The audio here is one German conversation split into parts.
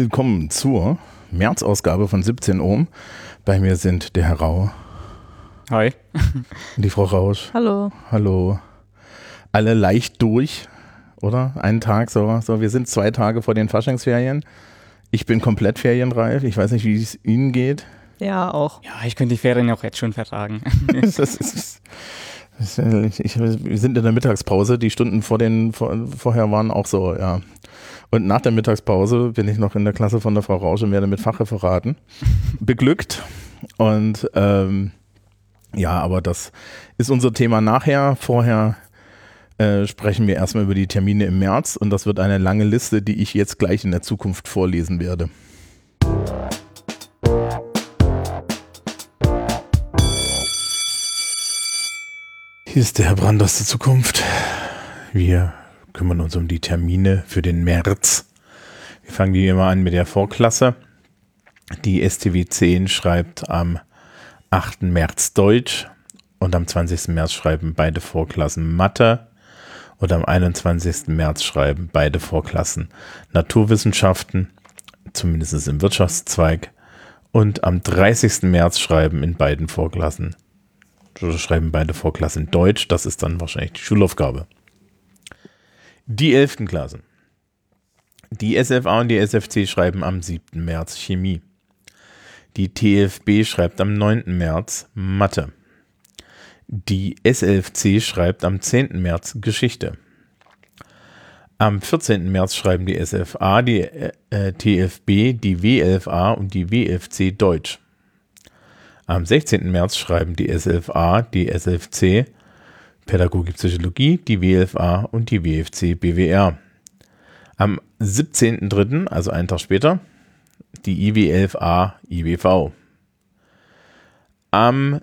Willkommen zur März-Ausgabe von 17 Ohm. Bei mir sind der Herr Rau. Hi. Die Frau Rausch. Hallo. Hallo. Alle leicht durch, oder? Einen Tag so. So, wir sind zwei Tage vor den Faschingsferien. Ich bin komplett ferienreif. Ich weiß nicht, wie es Ihnen geht. Ja, auch. Ja, ich könnte die Ferien auch jetzt schon vertragen. das ist, das ist, ich, wir sind in der Mittagspause. Die Stunden vor den, vor, vorher waren auch so, ja. Und nach der Mittagspause bin ich noch in der Klasse von der Frau Rausch und werde mit Fachreferaten beglückt. Und ähm, ja, aber das ist unser Thema nachher. Vorher äh, sprechen wir erstmal über die Termine im März und das wird eine lange Liste, die ich jetzt gleich in der Zukunft vorlesen werde. Hier ist der Herr Brand aus der Zukunft. Wir kümmern uns um die Termine für den März. Wir fangen wie immer an mit der Vorklasse. Die STW 10 schreibt am 8. März Deutsch und am 20. März schreiben beide Vorklassen Mathe und am 21. März schreiben beide Vorklassen Naturwissenschaften, zumindest im Wirtschaftszweig. Und am 30. März schreiben in beiden Vorklassen, oder schreiben beide Vorklassen Deutsch, das ist dann wahrscheinlich die Schulaufgabe. Die 11. Klassen. Die SFA und die SFC schreiben am 7. März Chemie. Die TFB schreibt am 9. März Mathe. Die SLFC schreibt am 10. März Geschichte. Am 14. März schreiben die SFA, die äh, TFB, die WLFA und die WFC Deutsch. Am 16. März schreiben die SLFA, die SLFC Pädagogik Psychologie, die WLFA und die WFC BWR. Am 17.03., also einen Tag später, die IW11A IWV. Am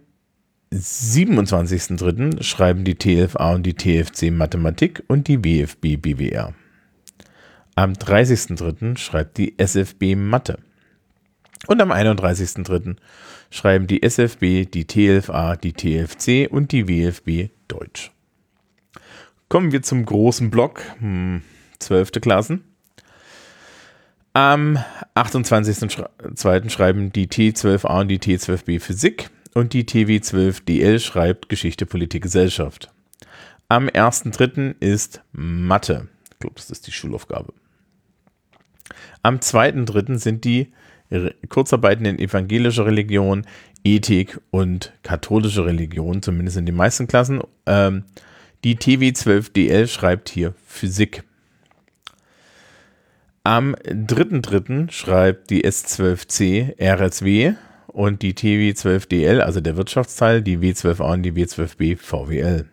27.03. schreiben die TFA und die TFC Mathematik und die WFB BWR. Am 30.03. schreibt die SFB Mathe. Und am 31.03. schreiben die SFB, die TLFA, die TFC und die WFB Deutsch. Kommen wir zum großen Block, hm, 12. Klassen. Am 28.02. schreiben die T12a und die T12b Physik und die TW12DL schreibt Geschichte, Politik, Gesellschaft. Am 1.03. ist Mathe. Ich glaube, das ist die Schulaufgabe. Am 2.03. sind die Kurzarbeiten in evangelischer Religion, Ethik und katholische Religion, zumindest in den meisten Klassen. Ähm, die TW12DL schreibt hier Physik. Am 3.3. schreibt die S12C RSW und die TW12DL, also der Wirtschaftsteil, die W12A und die W12B VWL.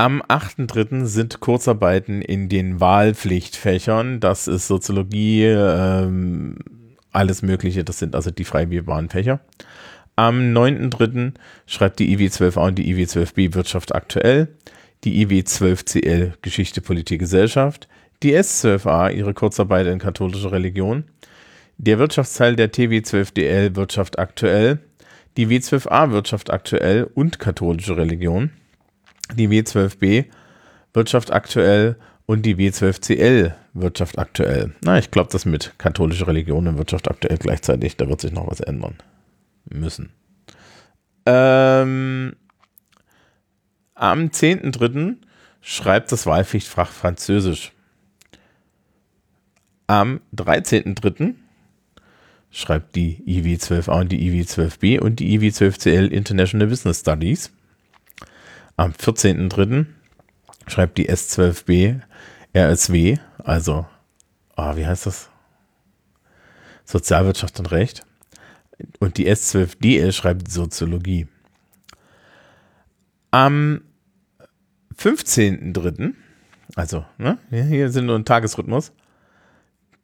Am 8.3. sind Kurzarbeiten in den Wahlpflichtfächern. Das ist Soziologie, ähm, alles Mögliche. Das sind also die frei wählbaren Fächer. Am 9.3. schreibt die IW12A und die IW12B Wirtschaft aktuell, die IW12CL Geschichte, Politik, Gesellschaft, die S12a ihre Kurzarbeit in katholischer Religion, der Wirtschaftsteil der TW12DL Wirtschaft aktuell, die W12a Wirtschaft aktuell und katholische Religion, die W12b Wirtschaft aktuell und die W12CL Wirtschaft aktuell. Na, ich glaube, das mit katholische Religion und Wirtschaft aktuell gleichzeitig, da wird sich noch was ändern müssen. Ähm, am 10.3. schreibt das Wahlpflichtfach Französisch. Am 13.3. schreibt die IW12A und die IW12B und die IW12CL International Business Studies. Am 14.3. schreibt die S12B RSW, also, oh, wie heißt das? Sozialwirtschaft und Recht. Und die S12DL schreibt Soziologie. Am 15.3., also, ne, hier sind nur ein Tagesrhythmus,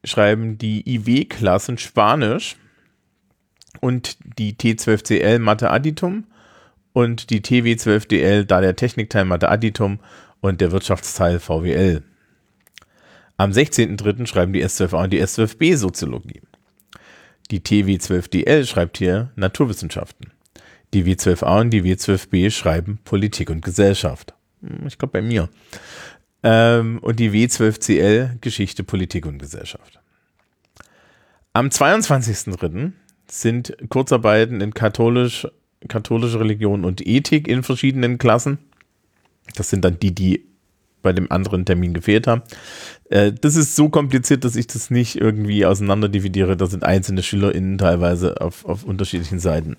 schreiben die IW-Klassen Spanisch und die T12CL Mathe Additum und die TW12DL, da der Technikteil Mathe Additum und der Wirtschaftsteil VWL. Am 16.03. schreiben die S12A und die S12B Soziologie. Die TW12DL schreibt hier Naturwissenschaften. Die W12A und die W12B schreiben Politik und Gesellschaft. Hm, ich glaube bei mir. Ähm, und die W12CL Geschichte, Politik und Gesellschaft. Am 22.03. sind Kurzarbeiten in katholisch, katholische Religion und Ethik in verschiedenen Klassen. Das sind dann die, die bei dem anderen Termin gefehlt haben. Äh, das ist so kompliziert, dass ich das nicht irgendwie auseinander dividiere. Da sind einzelne SchülerInnen teilweise auf, auf unterschiedlichen Seiten.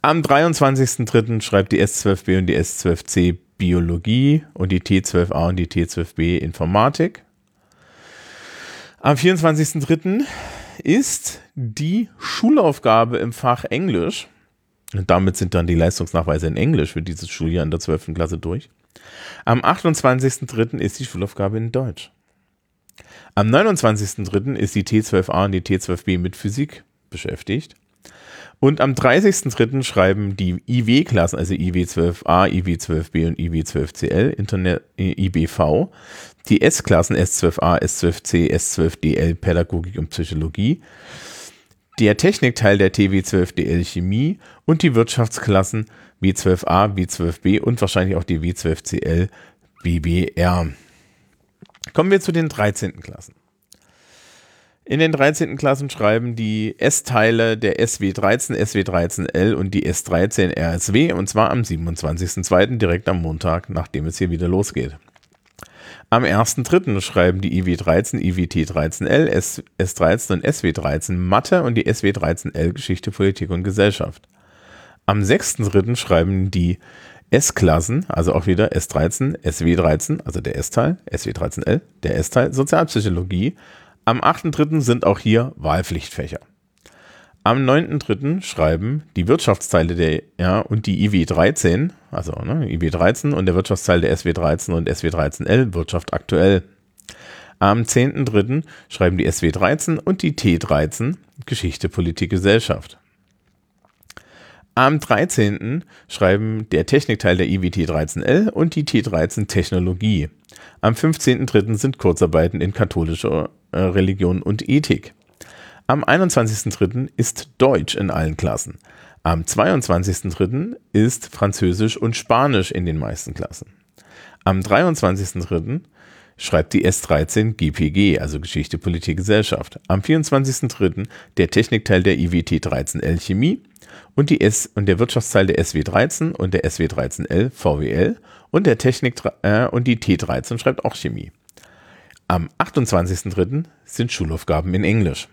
Am 23.03. schreibt die S12b und die S12c Biologie und die T12a und die T12b Informatik. Am 24.03. ist die Schulaufgabe im Fach Englisch. Und damit sind dann die Leistungsnachweise in Englisch für dieses Schuljahr in der 12. Klasse durch. Am 28.03. ist die Schulaufgabe in Deutsch. Am 29.03. ist die T12a und die T12b mit Physik beschäftigt. Und am 30.03. schreiben die IW-Klassen, also IW12a, IW12b und IW12cl, Internet, IBV, die S-Klassen S12a, S12c, S12dl, Pädagogik und Psychologie, der Technikteil der TW12DL Chemie und die Wirtschaftsklassen W12a, W12b und wahrscheinlich auch die W12CL BBR. Kommen wir zu den 13. Klassen. In den 13. Klassen schreiben die S-Teile der SW13, SW13L und die S13 RSW und zwar am 27.02. direkt am Montag, nachdem es hier wieder losgeht. Am 1.3. schreiben die IW13, IWT13L, S, S13 und SW13 Mathe und die SW13L Geschichte, Politik und Gesellschaft. Am 6.3. schreiben die S-Klassen, also auch wieder S13, SW13, also der S-Teil, SW13L, der S-Teil Sozialpsychologie. Am 8.3. sind auch hier Wahlpflichtfächer. Am 9.3. schreiben die Wirtschaftsteile der ja, und die IW13, also ne, IW13 und der Wirtschaftsteil der SW13 und SW13L Wirtschaft aktuell. Am 10.3. schreiben die SW13 und die T13 Geschichte, Politik, Gesellschaft. Am 13. schreiben der Technikteil der IWT 13L und die T13 Technologie. Am 15.3. sind Kurzarbeiten in katholischer äh, Religion und Ethik. Am 21.03. ist Deutsch in allen Klassen. Am 22.03. ist Französisch und Spanisch in den meisten Klassen. Am 23.03. schreibt die S13 GPG, also Geschichte, Politik, Gesellschaft. Am 24.03. der Technikteil der IWT 13L Chemie und, die S und der Wirtschaftsteil der SW13 und der SW13L VWL und der Technik äh, und die T13 schreibt auch Chemie. Am 28.03. sind Schulaufgaben in Englisch.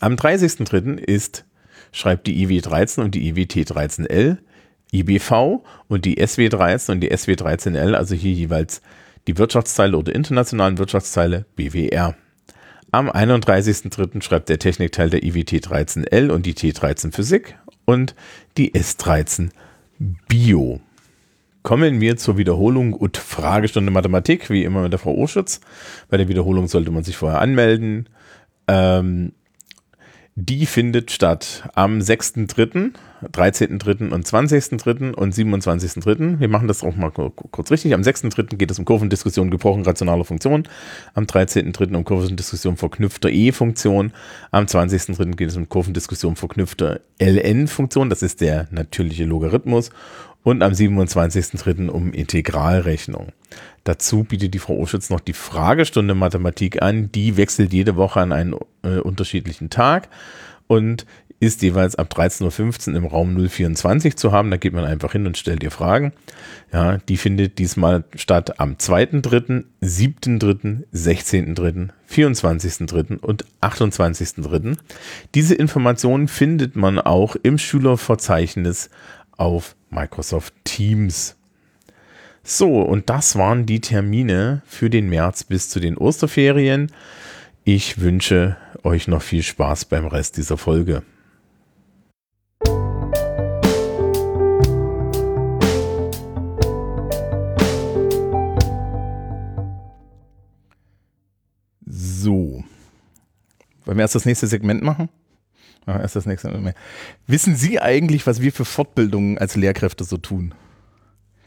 Am 30.03. ist, schreibt die IW13 und die IWT13L, IBV und die SW13 und die SW13L, also hier jeweils die Wirtschaftsteile oder internationalen Wirtschaftsteile BWR. Am 31.03. schreibt der Technikteil der IWT13L und die T13 Physik und die S13 Bio. Kommen wir zur Wiederholung und Fragestunde Mathematik, wie immer mit der Frau Oschütz. Bei der Wiederholung sollte man sich vorher anmelden. Ähm, die findet statt am 6.3., 13.3. und 20.3. und 27.3. Wir machen das auch mal kurz richtig. Am 6.3. geht es um Kurvendiskussion gebrochen rationaler Funktion. Am 13.3. um Kurvendiskussion verknüpfter E-Funktion. Am 20.3. geht es um Kurvendiskussion verknüpfter LN-Funktion. Das ist der natürliche Logarithmus und am 27.03. um Integralrechnung. Dazu bietet die Frau Oschütz noch die Fragestunde Mathematik an. Die wechselt jede Woche an einen äh, unterschiedlichen Tag und ist jeweils ab 13.15 Uhr im Raum 024 zu haben. Da geht man einfach hin und stellt ihr Fragen. Ja, die findet diesmal statt am 2.3., 7.3., 16.3., 24.3. und 28.3. Diese Informationen findet man auch im Schülerverzeichnis auf Microsoft Teams. So, und das waren die Termine für den März bis zu den Osterferien. Ich wünsche euch noch viel Spaß beim Rest dieser Folge. So. Wollen wir erst das nächste Segment machen? Ja, erst das nächste Mal. Wissen Sie eigentlich, was wir für Fortbildungen als Lehrkräfte so tun?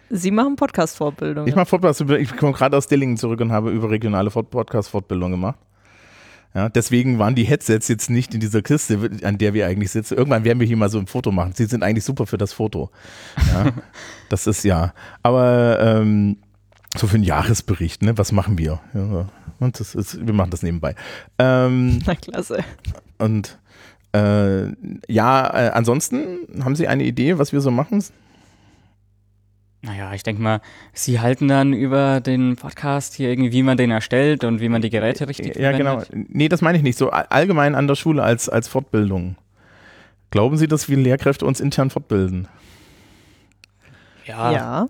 Sie machen Podcast-Fortbildungen. Ich mache Podcast, ich komme gerade aus Dillingen zurück und habe überregionale Podcast-Fortbildungen gemacht. Ja, deswegen waren die Headsets jetzt nicht in dieser Kiste, an der wir eigentlich sitzen. Irgendwann werden wir hier mal so ein Foto machen. Sie sind eigentlich super für das Foto. Ja, das ist ja. Aber ähm, so für einen Jahresbericht, ne? Was machen wir? Ja, und das ist, wir machen das nebenbei. Ähm, Na klasse. und äh, ja, äh, ansonsten haben Sie eine Idee, was wir so machen? Naja, ich denke mal, Sie halten dann über den Podcast hier irgendwie, wie man den erstellt und wie man die Geräte richtig Ja, genau. verwendet. Nee, das meine ich nicht. So all- allgemein an der Schule als, als Fortbildung. Glauben Sie, dass wir Lehrkräfte uns intern fortbilden? Ja, Ja.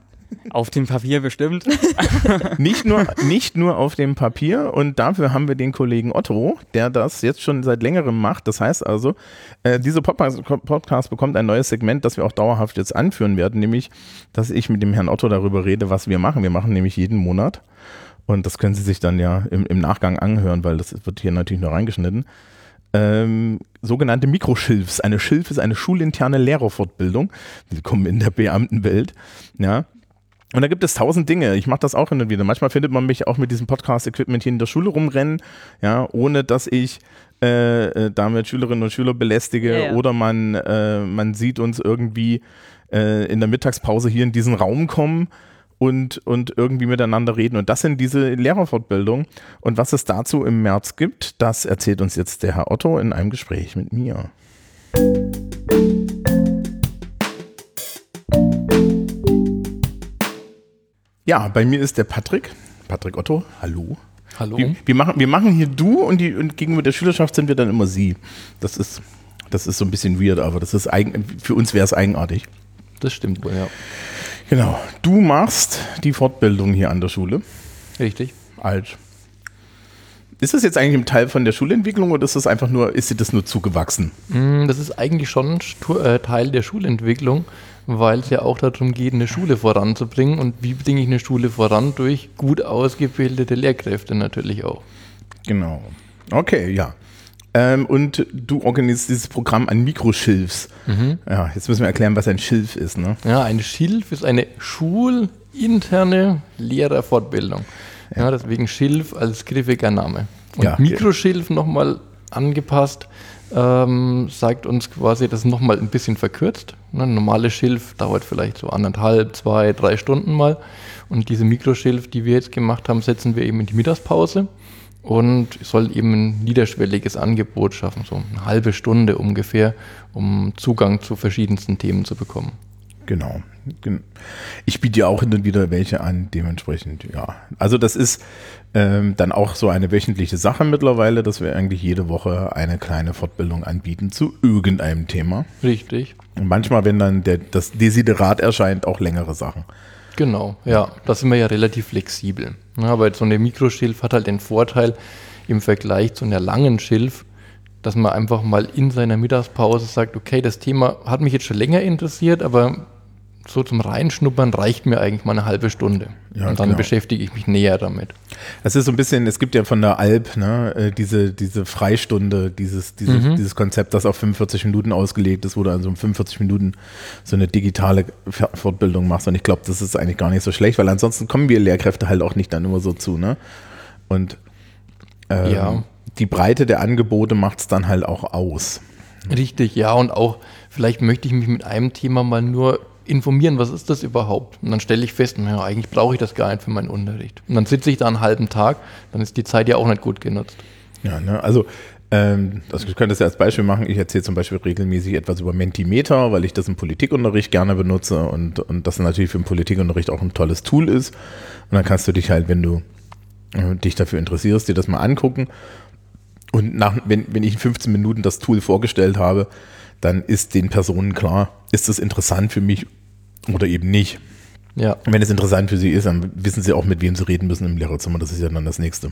Auf dem Papier bestimmt. Nicht nur, nicht nur auf dem Papier und dafür haben wir den Kollegen Otto, der das jetzt schon seit längerem macht. Das heißt also, äh, dieser Podcast, bekommt ein neues Segment, das wir auch dauerhaft jetzt anführen werden, nämlich, dass ich mit dem Herrn Otto darüber rede, was wir machen. Wir machen nämlich jeden Monat und das können Sie sich dann ja im, im Nachgang anhören, weil das wird hier natürlich noch reingeschnitten. Ähm, sogenannte Mikroschilfs. Eine Schilf ist eine schulinterne Lehrerfortbildung. Die kommen in der Beamtenwelt. Ja, und da gibt es tausend Dinge. Ich mache das auch hin und wieder. Manchmal findet man mich auch mit diesem Podcast-Equipment hier in der Schule rumrennen, ja, ohne dass ich äh, äh, damit Schülerinnen und Schüler belästige Ja, ja. oder man, äh, man sieht uns irgendwie äh, in der Mittagspause hier in diesen Raum kommen und, und irgendwie miteinander reden. Und das sind diese Lehrerfortbildungen. Und was es dazu im März gibt, das erzählt uns jetzt der Herr Otto in einem Gespräch mit mir. Ja, bei mir ist der Patrick. Patrick Otto, hallo. Hallo. Wir, wir, machen, wir machen hier du und, die, und gegenüber der Schülerschaft sind wir dann immer sie. Das ist, das ist so ein bisschen weird, aber das ist eigen, für uns wäre es eigenartig. Das stimmt wohl, ja. Genau. Du machst die Fortbildung hier an der Schule. Richtig. Alt. Ist das jetzt eigentlich ein Teil von der Schulentwicklung oder ist das einfach nur, ist dir das nur zugewachsen? Mm, Das ist eigentlich schon äh, Teil der Schulentwicklung, weil es ja auch darum geht, eine Schule voranzubringen. Und wie bringe ich eine Schule voran? Durch gut ausgebildete Lehrkräfte natürlich auch. Genau. Okay, ja. Ähm, und du organisierst dieses Programm an Mikroschilfs. Ja, jetzt müssen wir erklären, was ein Schilf ist, ne? Ja, eine Schilf ist eine schulinterne Lehrerfortbildung. Ja, deswegen Schilf als griffiger Name. Und Ja. Mikroschilf nochmal angepasst, ähm, sagt uns quasi, das nochmal ein bisschen verkürzt. Ne, ein normales Schilf dauert vielleicht so anderthalb, zwei, drei Stunden mal. Und diese Mikroschilf, die wir jetzt gemacht haben, setzen wir eben in die Mittagspause und soll eben ein niederschwelliges Angebot schaffen, so eine halbe Stunde ungefähr, um Zugang zu verschiedensten Themen zu bekommen. Genau. Ich biete ja auch hin und wieder welche an, dementsprechend, ja. Also das ist ähm, dann auch so eine wöchentliche Sache mittlerweile, dass wir eigentlich jede Woche eine kleine Fortbildung anbieten zu irgendeinem Thema. Richtig. Und manchmal, wenn dann der, das Desiderat erscheint, auch längere Sachen. Genau, ja, da sind wir ja relativ flexibel. Ja, aber so eine Mikroschilf hat halt den Vorteil im Vergleich zu einer langen Schilf, dass man einfach mal in seiner Mittagspause sagt, okay, das Thema hat mich jetzt schon länger interessiert, aber so zum Reinschnuppern reicht mir eigentlich mal eine halbe Stunde. Ja, Und dann genau. beschäftige ich mich näher damit. Es ist so ein bisschen, es gibt ja von der Alp ne, äh, diese, diese Freistunde, dieses, dieses, dieses Konzept, das auf 45 Minuten ausgelegt ist, wo du also um 45 Minuten so eine digitale Fortbildung machst. Und ich glaube, das ist eigentlich gar nicht so schlecht, weil ansonsten kommen wir Lehrkräfte halt auch nicht dann immer so zu. Ne? Und ähm, Ja. die Breite der Angebote macht es dann halt auch aus. Richtig, ja, und auch vielleicht möchte ich mich mit einem Thema mal nur informieren, was ist das überhaupt? Und dann stelle ich fest, naja, eigentlich brauche ich das gar nicht für meinen Unterricht. Und dann sitze ich da einen halben Tag, dann ist die Zeit ja auch nicht gut genutzt. Ja, ne? also ähm, das, ich könnte das ja als Beispiel machen. Ich erzähle zum Beispiel regelmäßig etwas über Mentimeter, weil ich das im Politikunterricht gerne benutze und, und das natürlich für den Politikunterricht auch ein tolles Tool ist. Und dann kannst du dich halt, wenn du äh, dich dafür interessierst, dir das mal angucken. Und nach, wenn, wenn ich in 15 Minuten das Tool vorgestellt habe, dann ist den Personen klar, ist das interessant für mich oder eben nicht. Ja, Und wenn es interessant für sie ist, dann wissen sie auch, mit wem sie reden müssen im Lehrerzimmer. Das ist ja dann das Nächste.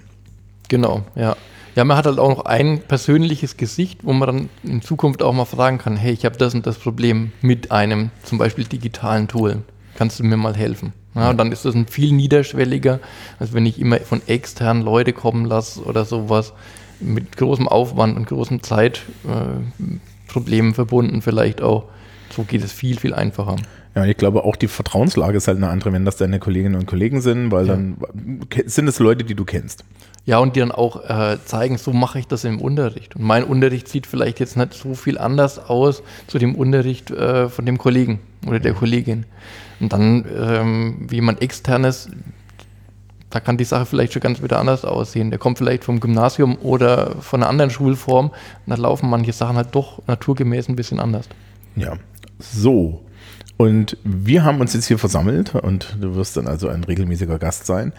genau, ja. Ja, man hat halt auch noch ein persönliches Gesicht, wo man dann in Zukunft auch mal fragen kann, hey, ich habe das und das Problem mit einem zum Beispiel digitalen Tool. Kannst du mir mal helfen? Ja, und dann ist das ein viel niederschwelliger, als wenn ich immer von externen Leute kommen lasse oder sowas mit großem Aufwand und großen Zeitproblemen äh, verbunden vielleicht auch. So geht es viel, viel einfacher. Ja, ich glaube auch die Vertrauenslage ist halt eine andere, wenn das deine Kolleginnen und Kollegen sind, weil Ja. dann sind es Leute, die du kennst. Ja, und die dann auch äh, zeigen, so mache ich das im Unterricht. Und mein Unterricht sieht vielleicht jetzt nicht so viel anders aus zu dem Unterricht äh, von dem Kollegen oder der Kollegin. Und dann, ähm, wie jemand externes da kann die Sache vielleicht schon ganz wieder anders aussehen. Der kommt vielleicht vom Gymnasium oder von einer anderen Schulform und da laufen manche Sachen halt doch naturgemäß ein bisschen anders. Ja, so. Und wir haben uns jetzt hier versammelt und du wirst dann also ein regelmäßiger Gast sein,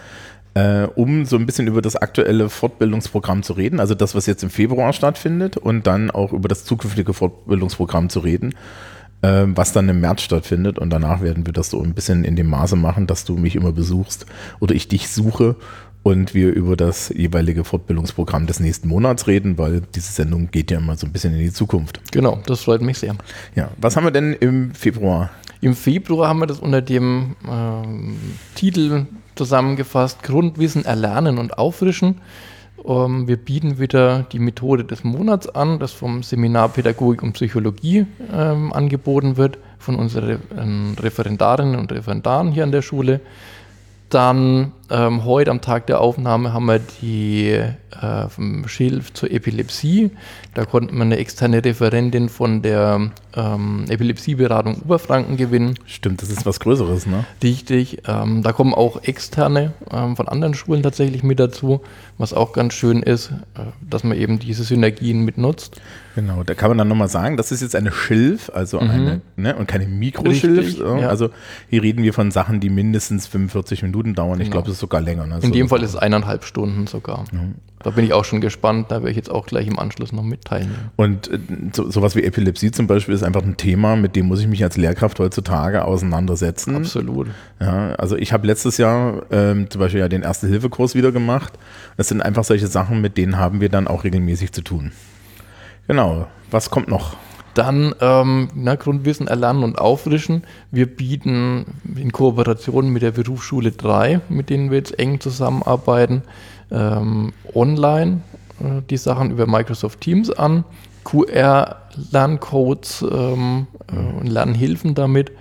äh, um so ein bisschen über das aktuelle Fortbildungsprogramm zu reden, also das, was jetzt im Februar stattfindet und dann auch über das zukünftige Fortbildungsprogramm zu reden, äh, was dann im März stattfindet und danach werden wir das so ein bisschen in dem Maße machen, dass du mich immer besuchst oder ich dich suche und wir über das jeweilige Fortbildungsprogramm des nächsten Monats reden, weil diese Sendung geht ja immer so ein bisschen in die Zukunft. Genau, das freut mich sehr. Ja, was haben wir denn im Februar? Im Februar haben wir das unter dem ähm, Titel zusammengefasst, Grundwissen erlernen und auffrischen. Ähm, wir bieten wieder die Methode des Monats an, das vom Seminar Pädagogik und Psychologie ähm, angeboten wird, von unseren ähm, Referendarinnen und Referendaren hier an der Schule. Dann ähm, heute am Tag der Aufnahme haben wir die äh, vom Schilf zur Epilepsie. Da konnten wir eine externe Referentin von der ähm, Epilepsieberatung Oberfranken gewinnen. Stimmt, das ist was Größeres, ne? Richtig. Ähm, da kommen auch externe ähm, von anderen Schulen tatsächlich mit dazu, was auch ganz schön ist, äh, dass man eben diese Synergien mitnutzt. Genau, da kann man dann nochmal sagen, das ist jetzt eine Schilf, also Mhm. eine, ne, und keine Mikroschilf. Richtig, so. ja. Also hier reden wir von Sachen, die mindestens 45 Minuten dauern. Ich Genau. glaube, das ist sogar länger. Ne? In dem Fall ist es eineinhalb Stunden sogar. Da bin ich auch schon gespannt, da werde ich jetzt auch gleich im Anschluss noch mitteilen. Und äh, so, sowas wie Epilepsie zum Beispiel ist einfach ein Thema, mit dem muss ich mich als Lehrkraft heutzutage auseinandersetzen. Absolut. Ja, also ich habe letztes Jahr ähm, zum Beispiel ja den Erste-Hilfe-Kurs wieder gemacht. Das sind einfach solche Sachen, mit denen haben wir dann auch regelmäßig zu tun. Genau. Was kommt noch? Dann ähm, na, Grundwissen erlernen und auffrischen. Wir bieten in Kooperation mit der Berufsschule 3, mit denen wir jetzt eng zusammenarbeiten, ähm, online äh, die Sachen über Microsoft Teams an, QR-Lerncodes ähm, äh, und Lernhilfen damit.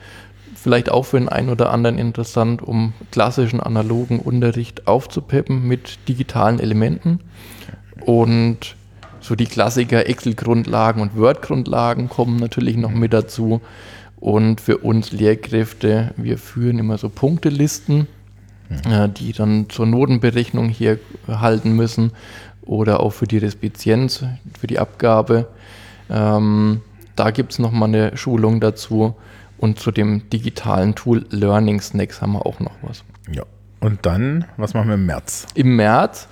Vielleicht auch für den einen oder anderen interessant, um klassischen analogen Unterricht aufzupeppen mit digitalen Elementen. Und so die Klassiker Excel-Grundlagen und Word-Grundlagen kommen natürlich noch mit dazu. Und für uns Lehrkräfte, wir führen immer so Punktelisten, äh, die dann zur Notenberechnung hier halten müssen oder auch für die Respizienz, für die Abgabe. Ähm, da gibt es nochmal eine Schulung dazu. Und zu dem digitalen Tool Learning Snacks haben wir auch noch was. Ja. Und dann, was machen wir im März? Im März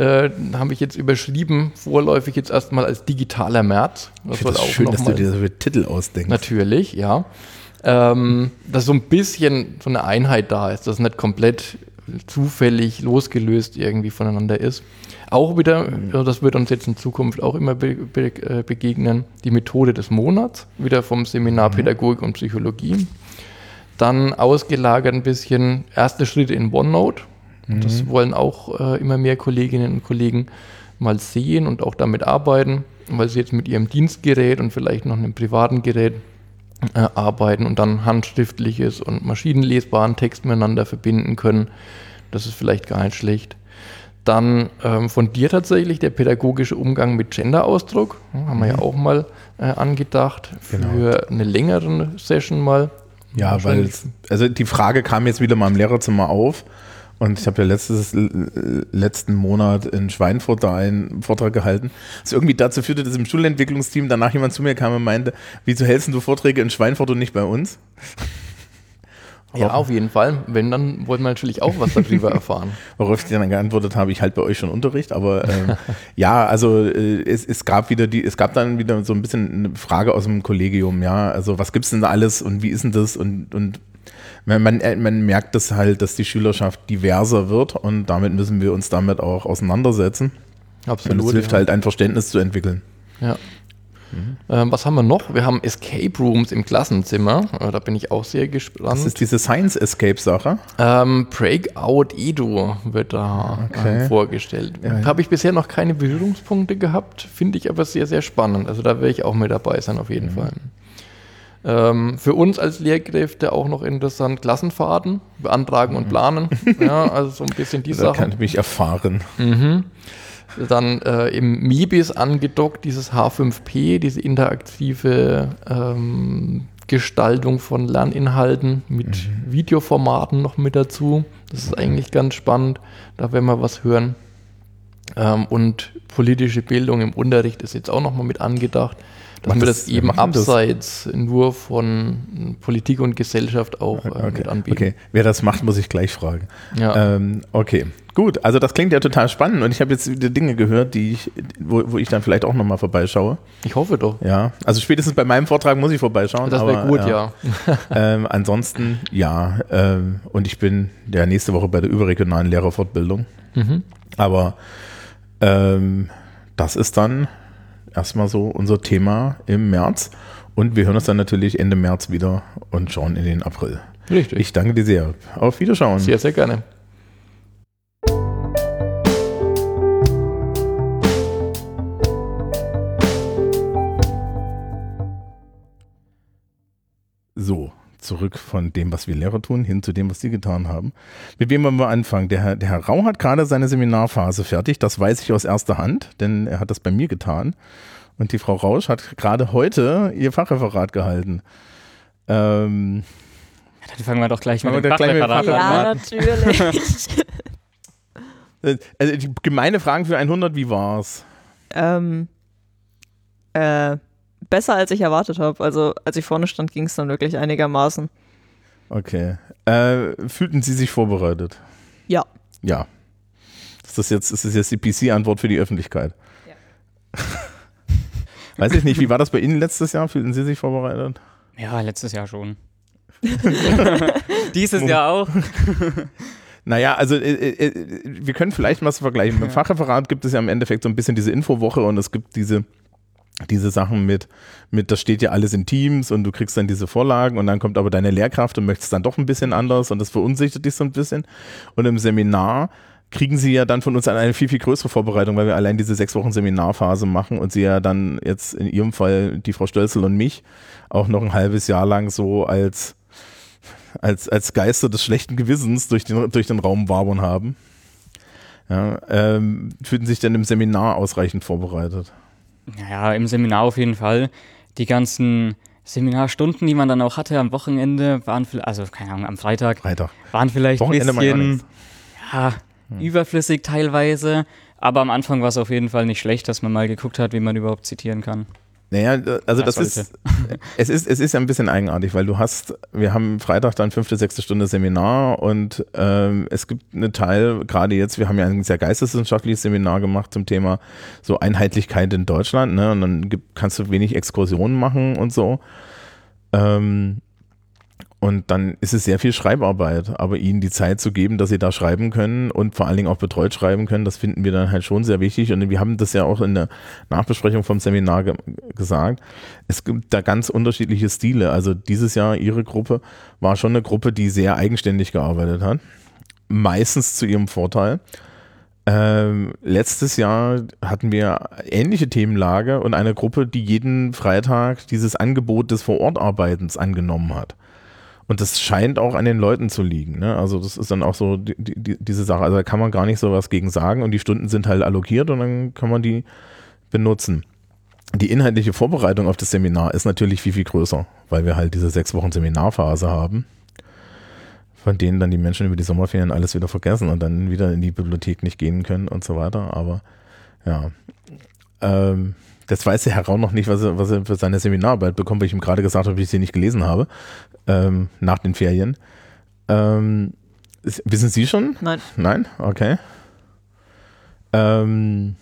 äh, habe ich jetzt überschrieben, vorläufig jetzt erstmal als digitaler März. Ich finde das schön, dass du dir so viele Titel ausdenkst. Natürlich, ja. Ähm, dass so ein bisschen so eine Einheit da ist, dass nicht komplett zufällig losgelöst irgendwie voneinander ist. Auch wieder, also das wird uns jetzt in Zukunft auch immer be be äh, begegnen, die Methode des Monats, wieder vom Seminar Pädagogik und Psychologie. Dann ausgelagert ein bisschen erste Schritte in OneNote. Das wollen auch äh, immer mehr Kolleginnen und Kollegen mal sehen und auch damit arbeiten, weil sie jetzt mit ihrem Dienstgerät und vielleicht noch einem privaten Gerät äh, arbeiten und dann handschriftliches und maschinenlesbaren Text miteinander verbinden können. Das ist vielleicht gar nicht schlecht. Dann ähm, von dir tatsächlich der pädagogische Umgang mit Gender-Ausdruck. Ja, haben wir ja auch mal äh, angedacht für Genau. eine längere Session mal. Ja, weil, also die Frage kam jetzt wieder mal im Lehrerzimmer auf. Und ich habe ja letztes, l- letzten Monat in Schweinfurt da einen Vortrag gehalten, was irgendwie dazu führte, dass im Schulentwicklungsteam danach jemand zu mir kam und meinte, wieso hältst du Vorträge in Schweinfurt und nicht bei uns? Ja, auf jeden Fall. Wenn, dann wollen wir natürlich auch was darüber erfahren. Worauf ich dann geantwortet habe, ich halte bei euch schon Unterricht, aber ähm, ja, also äh, es, es gab wieder die, es gab dann wieder so ein bisschen eine Frage aus dem Kollegium, ja, also was gibt's denn da alles und wie ist denn das und, und man, man, äh, man merkt das halt, dass die Schülerschaft diverser wird und damit müssen wir uns damit auch auseinandersetzen. Und es hilft ja. halt ein Verständnis zu entwickeln. Ja. Ähm, was haben wir noch? Wir haben Escape Rooms im Klassenzimmer. Äh, da bin ich auch sehr gespannt. Das ist diese Science Escape Sache. Ähm, Breakout Edu wird da Okay. äh, vorgestellt. Ja, ja. Habe ich bisher noch keine Berührungspunkte gehabt, finde ich aber sehr, sehr spannend. Also da werde ich auch mit dabei sein, auf jeden Fall. Ähm, für uns als Lehrkräfte auch noch interessant, Klassenfahrten, beantragen und planen. ja, also so ein bisschen die Da kann Sachen. ich mich erfahren. Mhm. Dann äh, im MIBIS angedockt, dieses H5P, diese interaktive ähm, Gestaltung von Lerninhalten mit Mhm. Videoformaten noch mit dazu. Das ist eigentlich ganz spannend. Da werden wir was hören. Ähm, und politische Bildung im Unterricht ist jetzt auch nochmal mit angedacht, dass Macht wir das- das eben macht das? abseits nur von Politik und Gesellschaft auch äh, Okay. mit anbieten. okay, wer das macht, muss ich gleich fragen. Ja. Ähm, okay, gut. Also das klingt ja total spannend und ich habe jetzt wieder Dinge gehört, die ich, wo, wo ich dann vielleicht auch nochmal vorbeischaue. Ich hoffe doch. Ja, also spätestens bei meinem Vortrag muss ich vorbeischauen. Das wäre gut, ja. ähm, ansonsten, ja. Ähm, und ich bin ja nächste Woche bei der überregionalen Lehrerfortbildung. Mhm. Aber ähm, das ist dann erstmal so unser Thema im März. Und wir hören uns dann natürlich Ende März wieder und schauen in den April. Richtig. Ich danke dir sehr. Auf Wiederschauen. sehr, sehr gerne. So, zurück von dem, was wir Lehrer tun, hin zu dem, was Sie getan haben. Mit wem wollen wir anfangen? Der Herr, der Herr Rau hat gerade seine Seminarphase fertig. Das weiß ich aus erster Hand, denn er hat das bei mir getan. Und die Frau Rausch hat gerade heute ihr Fachreferat gehalten. Ähm, Ja, dann fangen wir doch gleich gleich mit dem Fachreferat an. Ja, natürlich. also die gemeine Fragen für 100, wie war's? ähm, äh, besser als ich erwartet habe. Also als ich vorne stand, ging es dann wirklich einigermaßen. Okay. Äh, fühlten Sie sich vorbereitet? Ja. Ja. Ist das jetzt, ist das jetzt die PC-Antwort für die Öffentlichkeit? Ja. Weiß ich nicht, wie war das bei Ihnen letztes Jahr? Fühlten Sie sich vorbereitet? Ja, letztes Jahr schon. Dieses Jahr auch. Naja, also äh, äh, wir können vielleicht mal so vergleichen. Beim Fachreferat gibt es ja im Endeffekt so ein bisschen diese Infowoche und es gibt diese, diese Sachen mit, mit, das steht ja alles in Teams und du kriegst dann diese Vorlagen und dann kommt aber deine Lehrkraft und möchtest dann doch ein bisschen anders und das verunsichert dich so ein bisschen. Und im Seminar kriegen sie ja dann von uns eine viel, viel größere Vorbereitung, weil wir allein diese sechs Wochen Seminarphase machen und sie ja dann jetzt in ihrem Fall, die Frau Stölzel und mich, auch noch ein halbes Jahr lang so als als, als Geister des schlechten Gewissens durch den, durch den Raum wabern haben. Ja, ähm, fühlten sich denn im Seminar ausreichend vorbereitet? Ja, im Seminar auf jeden Fall. Die ganzen Seminarstunden, die man dann auch hatte am Wochenende, waren vielleicht, also keine Ahnung, am Freitag, Freitag. waren vielleicht ein bisschen ja, überflüssig teilweise. Aber am Anfang war es auf jeden Fall nicht schlecht, dass man mal geguckt hat, wie man überhaupt zitieren kann. Naja, also das, Das ist, es ist, es ist ja ein bisschen eigenartig, weil du hast, wir haben Freitag dann fünfte, sechste Stunde Seminar und ähm, es gibt einen Teil, gerade jetzt, wir haben ja ein sehr geisteswissenschaftliches Seminar gemacht zum Thema so Einheitlichkeit in Deutschland, ne, und dann gibt, kannst du wenig Exkursionen machen und so. Ähm, und dann ist es sehr viel Schreibarbeit, aber ihnen die Zeit zu geben, dass sie da schreiben können und vor allen Dingen auch betreut schreiben können, das finden wir dann halt schon sehr wichtig. Und wir haben das ja auch in der Nachbesprechung vom Seminar ge gesagt. Es gibt da ganz unterschiedliche Stile. Also dieses Jahr, ihre Gruppe war schon eine Gruppe, die sehr eigenständig gearbeitet hat. Meistens zu ihrem Vorteil. Ähm, letztes Jahr hatten wir ähnliche Themenlage und eine Gruppe, die jeden Freitag dieses Angebot des Vorortarbeitens angenommen hat. Und das scheint auch an den Leuten zu liegen. Ne? Also das ist dann auch so die, die, diese Sache. Also da kann man gar nicht so was gegen sagen und die Stunden sind halt allokiert und dann kann man die benutzen. Die inhaltliche Vorbereitung auf das Seminar ist natürlich viel, viel größer, weil wir halt diese sechs Wochen Seminarphase haben, von denen dann die Menschen über die Sommerferien alles wieder vergessen und dann wieder in die Bibliothek nicht gehen können und so weiter. Aber ja, ähm, das weiß der Herr Rau noch nicht, was er, was er für seine Seminararbeit bekommt, weil ich ihm gerade gesagt habe, dass ich sie nicht gelesen habe, ähm, nach den Ferien. Ähm, wissen Sie schon? Nein. Nein? Okay. Ähm,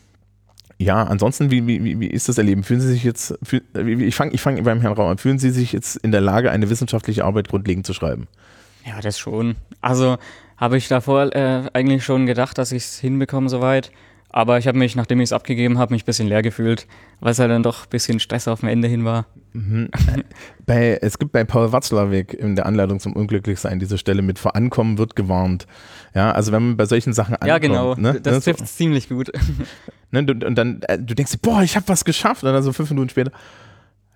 ja, ansonsten, wie, wie, wie ist das Erleben? Fühlen Sie sich jetzt, fühl, ich fange ich fang beim Herrn Rau an, fühlen Sie sich jetzt in der Lage, eine wissenschaftliche Arbeit grundlegend zu schreiben? Ja, das schon. Also habe ich davor äh, eigentlich schon gedacht, dass ich es hinbekomme soweit. Aber ich habe mich, nachdem ich es abgegeben habe, mich ein bisschen leer gefühlt, weil es ja dann doch ein bisschen Stress auf dem Ende hin war. Mhm. bei, es gibt bei Paul Watzlawick in der Anleitung zum Unglücklichsein diese Stelle mit Verankommen wird gewarnt. Ja, also wenn man bei solchen Sachen ankommt. ja, genau. Ne, Das ne, so, trifft ziemlich gut. ne, und, und dann, äh, du denkst, dir, boah, ich habe was geschafft. Und dann so fünf Minuten später,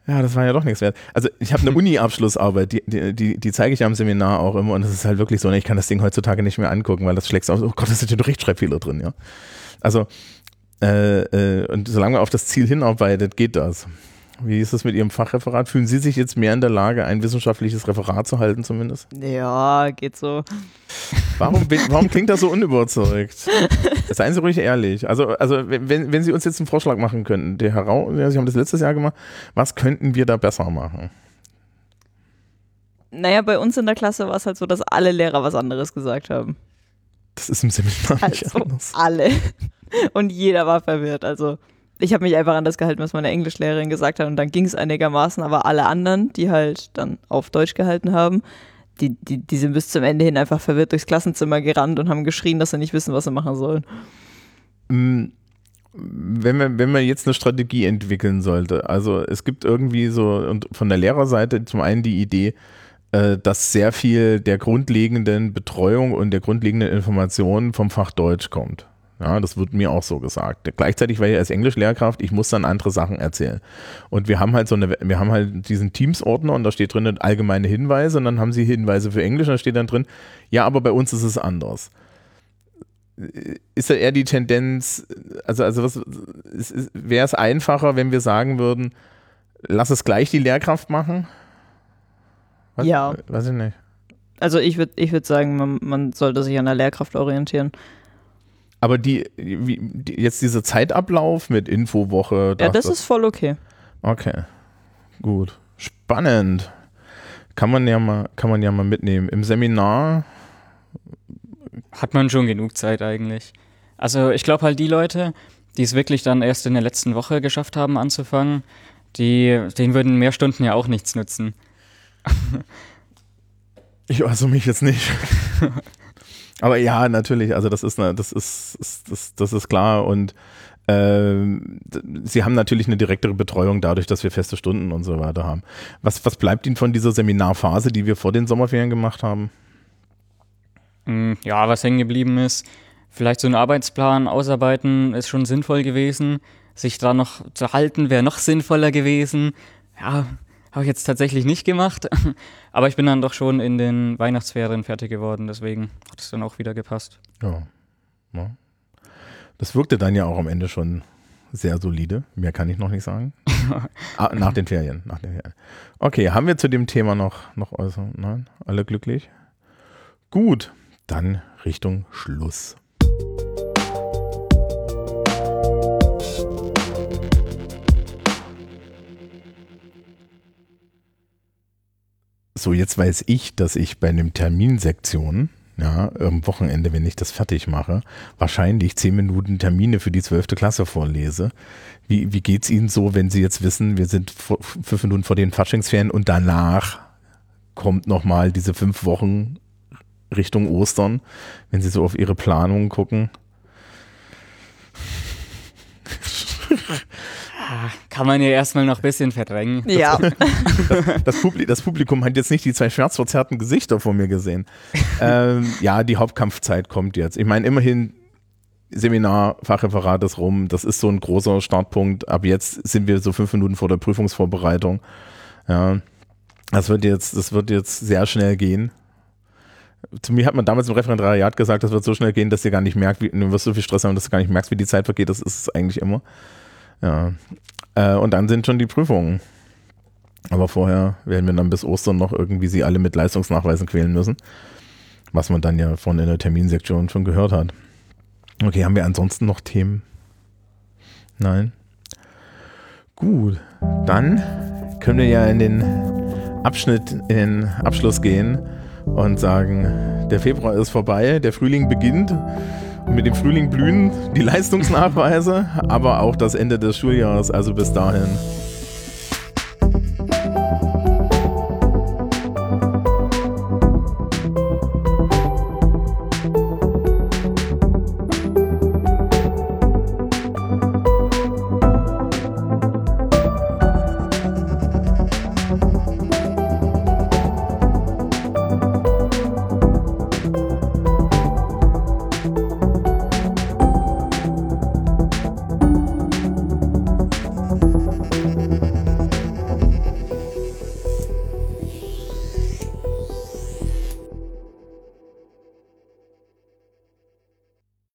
ja, das war ja doch nichts wert. Also ich habe eine Uni-Abschlussarbeit, die, die, die, die zeige ich ja im Seminar auch immer und es ist halt wirklich so, ne, ich kann das Ding heutzutage nicht mehr angucken, weil das schlägst aus, oh Gott, da sind ja doch Rechtschreibfehler drin, ja. Also, äh, äh, und solange man auf das Ziel hinarbeitet, geht das. Wie ist es mit Ihrem Fachreferat? Fühlen Sie sich jetzt mehr in der Lage, ein wissenschaftliches Referat zu halten zumindest? Ja, geht so. Warum, warum klingt das so unüberzeugt? Seien Sie ruhig ehrlich. Also, also wenn, wenn Sie uns jetzt einen Vorschlag machen könnten, der Herr Rau, Sie haben das letztes Jahr gemacht, was könnten wir da besser machen? Naja, bei uns in der Klasse war es halt so, dass alle Lehrer was anderes gesagt haben. Das ist im Seminar nicht Also anders. alle. Und jeder war verwirrt. Also ich habe mich einfach an das gehalten, was meine Englischlehrerin gesagt hat und dann ging es einigermaßen, aber alle anderen, die halt dann auf Deutsch gehalten haben, die, die, die sind bis zum Ende hin einfach verwirrt durchs Klassenzimmer gerannt und haben geschrien, dass sie nicht wissen, was sie machen sollen. Mm, Wenn man, wenn man jetzt eine Strategie entwickeln sollte, also es gibt irgendwie so und von der Lehrerseite zum einen die Idee, äh, dass sehr viel der grundlegenden Betreuung und der grundlegenden Informationen vom Fach Deutsch kommt. Ja, das wird mir auch so gesagt. Gleichzeitig war ich als Englischlehrkraft, ich muss dann andere Sachen erzählen. Und wir haben halt so eine, wir haben halt diesen Teams-Ordner und da steht drin allgemeine Hinweise und dann haben sie Hinweise für Englisch und da steht dann drin, ja, aber bei uns ist es anders. Ist da eher die Tendenz, also, also was, wäre es einfacher, wenn wir sagen würden, lass es gleich die Lehrkraft machen? Was, Ja. Weiß ich nicht. Also ich würde ich würd sagen, man, man sollte sich an der Lehrkraft orientieren. Aber die, wie, die, jetzt dieser Zeitablauf mit Infowoche. Ja, das ist voll okay. Okay. Gut. Spannend. Kann man ja mal, kann man ja mal mitnehmen. Im Seminar, Hat man schon genug Zeit eigentlich. Also ich glaube halt die Leute, die es wirklich dann erst in der letzten Woche geschafft haben anzufangen, die, denen würden mehr Stunden ja auch nichts nützen. Ich äußere mich jetzt nicht. Aber ja, natürlich, also das ist, eine- das ist, ist das, das ist klar und ähm, sie haben natürlich eine direktere Betreuung dadurch, dass wir feste Stunden und so weiter haben. Was, was bleibt Ihnen von dieser Seminarphase, die wir vor den Sommerferien gemacht haben? Mm, Ja, was hängen geblieben ist, vielleicht so einen Arbeitsplan ausarbeiten, ist schon sinnvoll gewesen. Sich da noch zu halten, wäre noch sinnvoller gewesen. Ja, habe ich jetzt tatsächlich nicht gemacht. Aber ich bin dann doch schon in den Weihnachtsferien fertig geworden, deswegen hat es dann auch wieder gepasst. Ja. ja. Das wirkte dann ja auch am Ende schon sehr solide. Mehr kann ich noch nicht sagen. ah, nach den Ferien. Nach den Ferien. Okay, haben wir zu dem Thema noch, noch äußern? Nein? Alle glücklich? Gut, dann Richtung Schluss. So, jetzt weiß ich, dass ich bei einem Terminsektion, ja, am Wochenende, wenn ich das fertig mache, wahrscheinlich zehn Minuten Termine für die zwölfte Klasse vorlese. Wie, wie geht's Ihnen so, wenn Sie jetzt wissen, wir sind vor, fünf Minuten vor den Faschingsferien und danach kommt nochmal diese fünf Wochen Richtung Ostern, wenn Sie so auf Ihre Planungen gucken? Kann man ja erstmal noch ein bisschen verdrängen. Ja, Das, Publi das Publikum hat jetzt nicht die zwei schmerzverzerrten Gesichter vor mir gesehen. ähm, ja, die Hauptkampfzeit kommt jetzt. Ich meine, immerhin Seminar, Fachreferat ist rum. Das ist so ein großer Startpunkt. Ab jetzt sind wir so fünf Minuten vor der Prüfungsvorbereitung. Ja, das wird jetzt, das wird jetzt sehr schnell gehen. Zu mir hat man damals im Referendariat gesagt, das wird so schnell gehen, dass ihr gar nicht merkt, wie, du wirst so viel Stress haben, dass du gar nicht merkst, wie die Zeit vergeht. Das ist es eigentlich immer. Ja. Äh, und dann sind schon die Prüfungen. Aber vorher werden wir dann bis Ostern noch irgendwie sie alle mit Leistungsnachweisen quälen müssen. Was man dann ja von in der Terminsektion schon gehört hat. Okay, haben wir ansonsten noch Themen? Nein? Gut, dann können wir ja in den Abschnitt, in den Abschluss gehen und sagen, der Februar ist vorbei, der Frühling beginnt. Mit dem Frühling blühen die Leistungsnachweise, aber auch das Ende des Schuljahres. Also bis dahin